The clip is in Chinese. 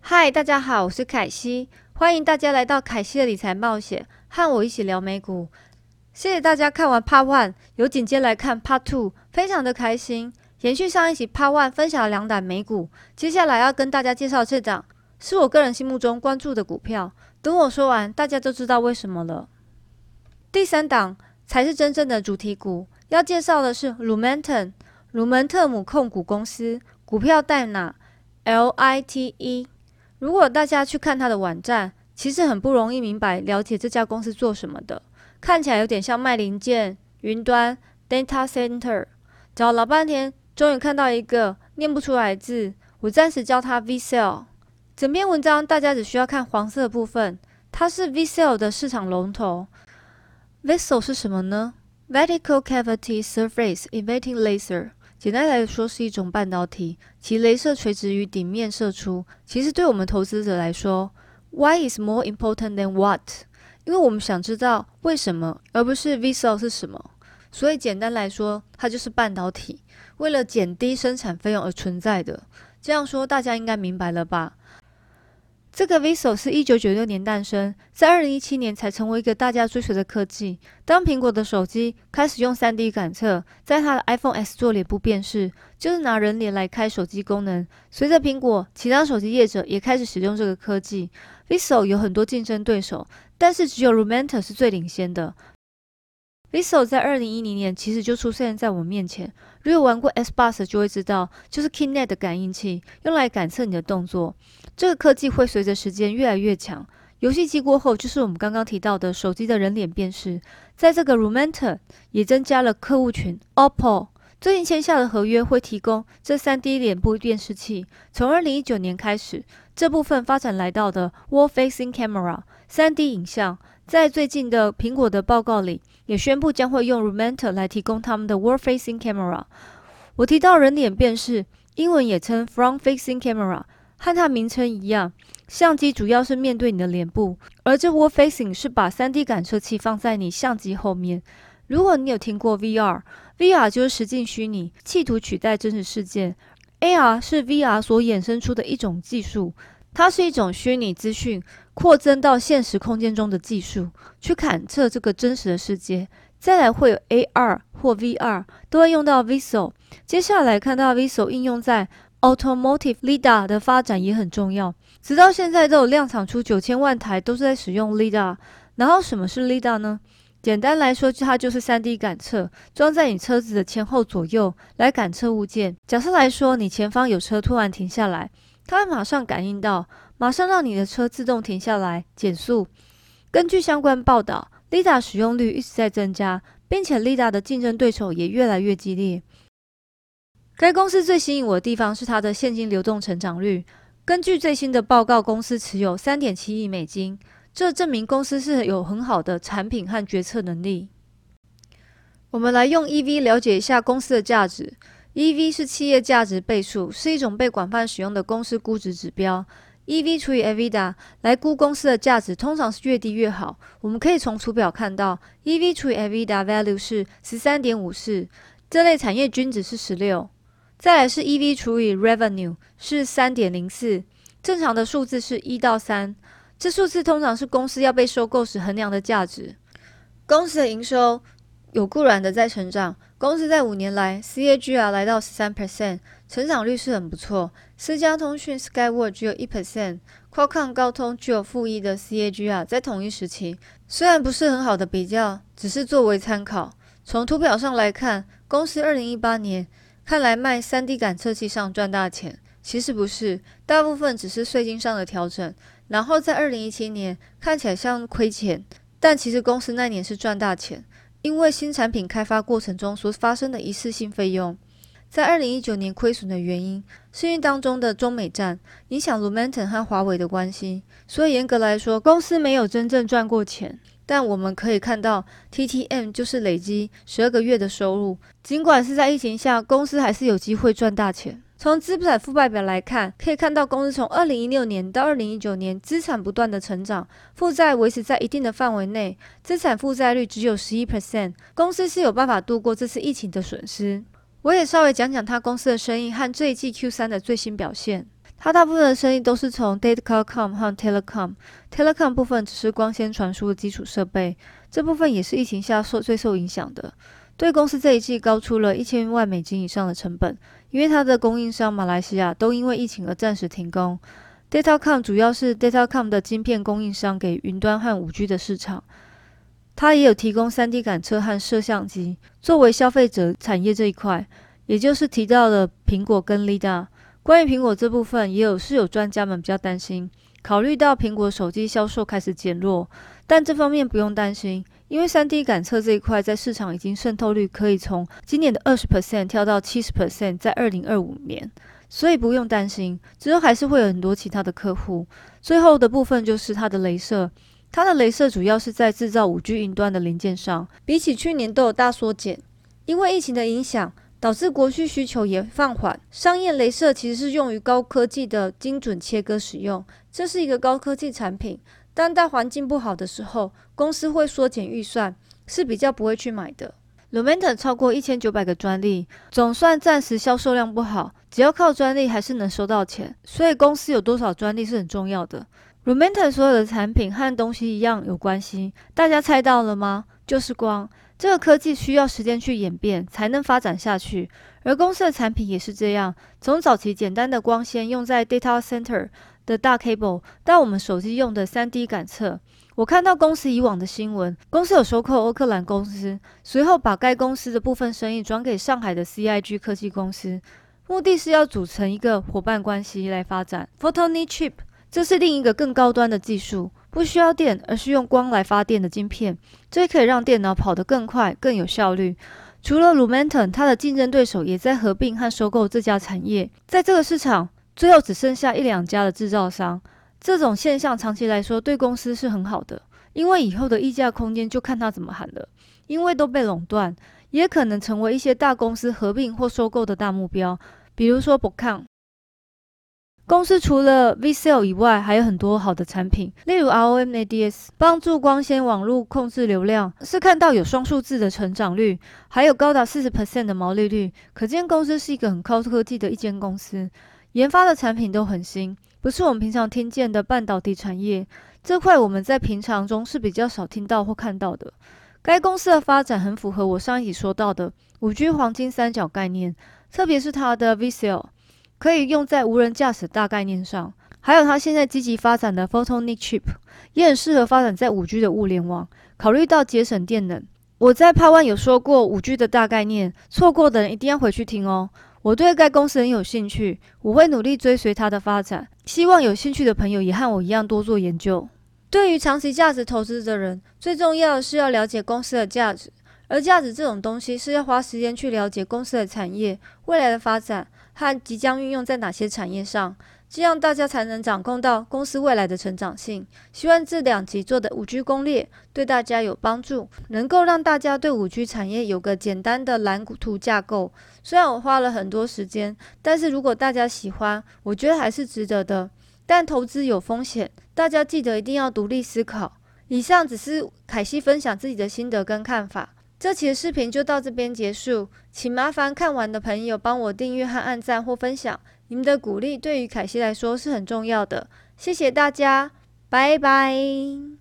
嗨，大家好，我是凯西，欢迎大家来到凯西的理财冒险，和我一起聊美股。谢谢大家看完 Part One，有紧接来看 Part Two，非常的开心。延续上一期 Part One 分享了两档美股，接下来要跟大家介绍这档是我个人心目中关注的股票。等我说完，大家就知道为什么了。第三档才是真正的主题股，要介绍的是 Lumentum，鲁门特姆控股公司，股票代码 LITE。如果大家去看它的网站，其实很不容易明白了解这家公司做什么的，看起来有点像卖零件、云端 （data center）。找老半天，终于看到一个念不出来字，我暂时叫它 V Cell。整篇文章大家只需要看黄色的部分，它是 V Cell 的市场龙头。VCL 是什么呢？Vertical Cavity Surface Emitting Laser。简单来说，是一种半导体，其镭射垂直于顶面射出。其实对我们投资者来说，Why is more important than what？因为我们想知道为什么，而不是 VCL 是什么。所以简单来说，它就是半导体，为了减低生产费用而存在的。这样说大家应该明白了吧？这个 Visio 是一九九六年诞生，在二零一七年才成为一个大家追随的科技。当苹果的手机开始用 3D 感测，在它的 iPhone S 做脸部辨识，就是拿人脸来开手机功能。随着苹果，其他手机业者也开始使用这个科技。Visio 有很多竞争对手，但是只有 r o m a n t a 是最领先的。Liso 在二零一零年其实就出现在我们面前。如果玩过 S Bus 就会知道，就是 Kinect 的感应器，用来感测你的动作。这个科技会随着时间越来越强。游戏机过后，就是我们刚刚提到的手机的人脸辨识。在这个 Lumentum 也增加了客户群，OPPO 最近签下的合约会提供这三 D 脸部辨识器。从二零一九年开始，这部分发展来到的 Wall Facing Camera 三 D 影像。在最近的苹果的报告里，也宣布将会用 Lumentum 来提供他们的 worfacing camera。我提到人脸辨识，英文也称 Front-facing camera，和它名称一样，相机主要是面对你的脸部，而这 Warfacing 是把 3D 感测器放在你相机后面。如果你有听过 VR，VR 就是实境虚拟，企图取代真实世界。AR 是 VR 所衍生出的一种技术，它是一种虚拟资讯。扩增到现实空间中的技术，去勘测这个真实的世界。再来会有 AR 或 VR，都会用到 VISO。接下来看到 VISO 应用在 Automotive LiDAR 的发展也很重要。直到现在都有量产出九千万台，都是在使用 LiDAR。然后什么是 LiDAR 呢？简单来说，它就是 3D 感测，装在你车子的前后左右来感测物件。假设来说，你前方有车突然停下来，它会马上感应到。马上让你的车自动停下来减速。根据相关报道，Lida 使用率一直在增加，并且 Lida 的竞争对手也越来越激烈。该公司最吸引我的地方是它的现金流动成长率。根据最新的报告，公司持有三点七亿美金，这证明公司是有很好的产品和决策能力。我们来用 EV 了解一下公司的价值。EV 是企业价值倍数，是一种被广泛使用的公司估值指标。EV 除以 EBITDA 来估公司的价值，通常是越低越好。我们可以从图表看到，EV 除以 EBITDA value 是十三点五四，这类产业均值是十六。再来是 EV 除以 revenue 是三点零四，正常的数字是一到三。这数字通常是公司要被收购时衡量的价值。公司的营收有固然的在成长，公司在五年来 CAGR 来到十三 percent。成长率是很不错。私家通讯 Skyward 只有一 percent，Qualcomm 高通具有负一的 CAGR。在同一时期，虽然不是很好的比较，只是作为参考。从图表上来看，公司二零一八年看来卖三 D 感测器上赚大钱，其实不是，大部分只是税金上的调整。然后在二零一七年看起来像亏钱，但其实公司那年是赚大钱，因为新产品开发过程中所发生的一次性费用。在二零一九年亏损的原因，是因为当中的中美战影响 Lumentum 和华为的关系，所以严格来说，公司没有真正赚过钱。但我们可以看到，TTM 就是累积十二个月的收入，尽管是在疫情下，公司还是有机会赚大钱。从资产负债表来看，可以看到公司从二零一六年到二零一九年，资产不断的成长，负债维持在一定的范围内，资产负债率只有十一 percent，公司是有办法度过这次疫情的损失。我也稍微讲讲他公司的生意和这一季 Q 三的最新表现。他大部分的生意都是从 Datacom 和 Telecom，Telecom 部分只是光纤传输的基础设备，这部分也是疫情下受最受影响的。对公司这一季高出了一千万美金以上的成本，因为它的供应商马来西亚都因为疫情而暂时停工。Datacom 主要是 Datacom 的晶片供应商给云端和五 G 的市场，它也有提供 3D 感测和摄像机作为消费者产业这一块，也就是提到了苹果跟 Lida。关于苹果这部分，也有是有专家们比较担心，考虑到苹果手机销售开始减弱，但这方面不用担心，因为三 D 感测这一块在市场已经渗透率可以从今年的二十 percent 跳到七十 percent，在二零二五年，所以不用担心。之后还是会有很多其他的客户。最后的部分就是它的镭射，它的镭射主要是在制造五 G 云端的零件上，比起去年都有大缩减，因为疫情的影响。导致国需需求也放缓。商业镭射其实是用于高科技的精准切割使用，这是一个高科技产品。但在环境不好的时候，公司会缩减预算，是比较不会去买的。Lumentum 超过一千九百个专利，总算暂时销售量不好，只要靠专利还是能收到钱。所以公司有多少专利是很重要的。Lumentum 所有的产品和东西一样有关系，大家猜到了吗？就是光。这个科技需要时间去演变，才能发展下去。而公司的产品也是这样，从早期简单的光纤用在 data center 的大 cable，到我们手机用的 3D 感测。我看到公司以往的新闻，公司有收购欧克兰公司，随后把该公司的部分生意转给上海的 CIG 科技公司，目的是要组成一个伙伴关系来发展 Photonic Chip。这是另一个更高端的技术。不需要电，而是用光来发电的晶片，这可以让电脑跑得更快、更有效率。除了 Lumentum，它的竞争对手也在合并和收购这家产业。在这个市场，最后只剩下一两家的制造商。这种现象长期来说对公司是很好的，因为以后的溢价空间就看它怎么喊了。因为都被垄断，也可能成为一些大公司合并或收购的大目标，比如说 Bocon。公司除了 VCL 以外，还有很多好的产品，例如 ROMADS，帮助光纤网络控制流量，是看到有双数字的成长率，还有高达四十 percent 的毛利率，可见公司是一个很高科技的一间公司，研发的产品都很新，不是我们平常听见的半导体产业这块，我们在平常中是比较少听到或看到的。该公司的发展很符合我上一集说到的五 G 黄金三角概念，特别是它的 VCL。可以用在无人驾驶大概念上，还有它现在积极发展的 Photonic Chip 也很适合发展在五 G 的物联网。考虑到节省电能，我在 p a 有说过五 G 的大概念，错过的人一定要回去听哦。我对该公司很有兴趣，我会努力追随它的发展。希望有兴趣的朋友也和我一样多做研究。对于长期价值投资的人，最重要的是要了解公司的价值，而价值这种东西是要花时间去了解公司的产业未来的发展。和即将运用在哪些产业上，这样大家才能掌控到公司未来的成长性。希望这两集做的五 G 攻略对大家有帮助，能够让大家对五 G 产业有个简单的蓝图架构。虽然我花了很多时间，但是如果大家喜欢，我觉得还是值得的。但投资有风险，大家记得一定要独立思考。以上只是凯西分享自己的心得跟看法。这期的视频就到这边结束，请麻烦看完的朋友帮我订阅和按赞或分享，你们的鼓励对于凯西来说是很重要的，谢谢大家，拜拜。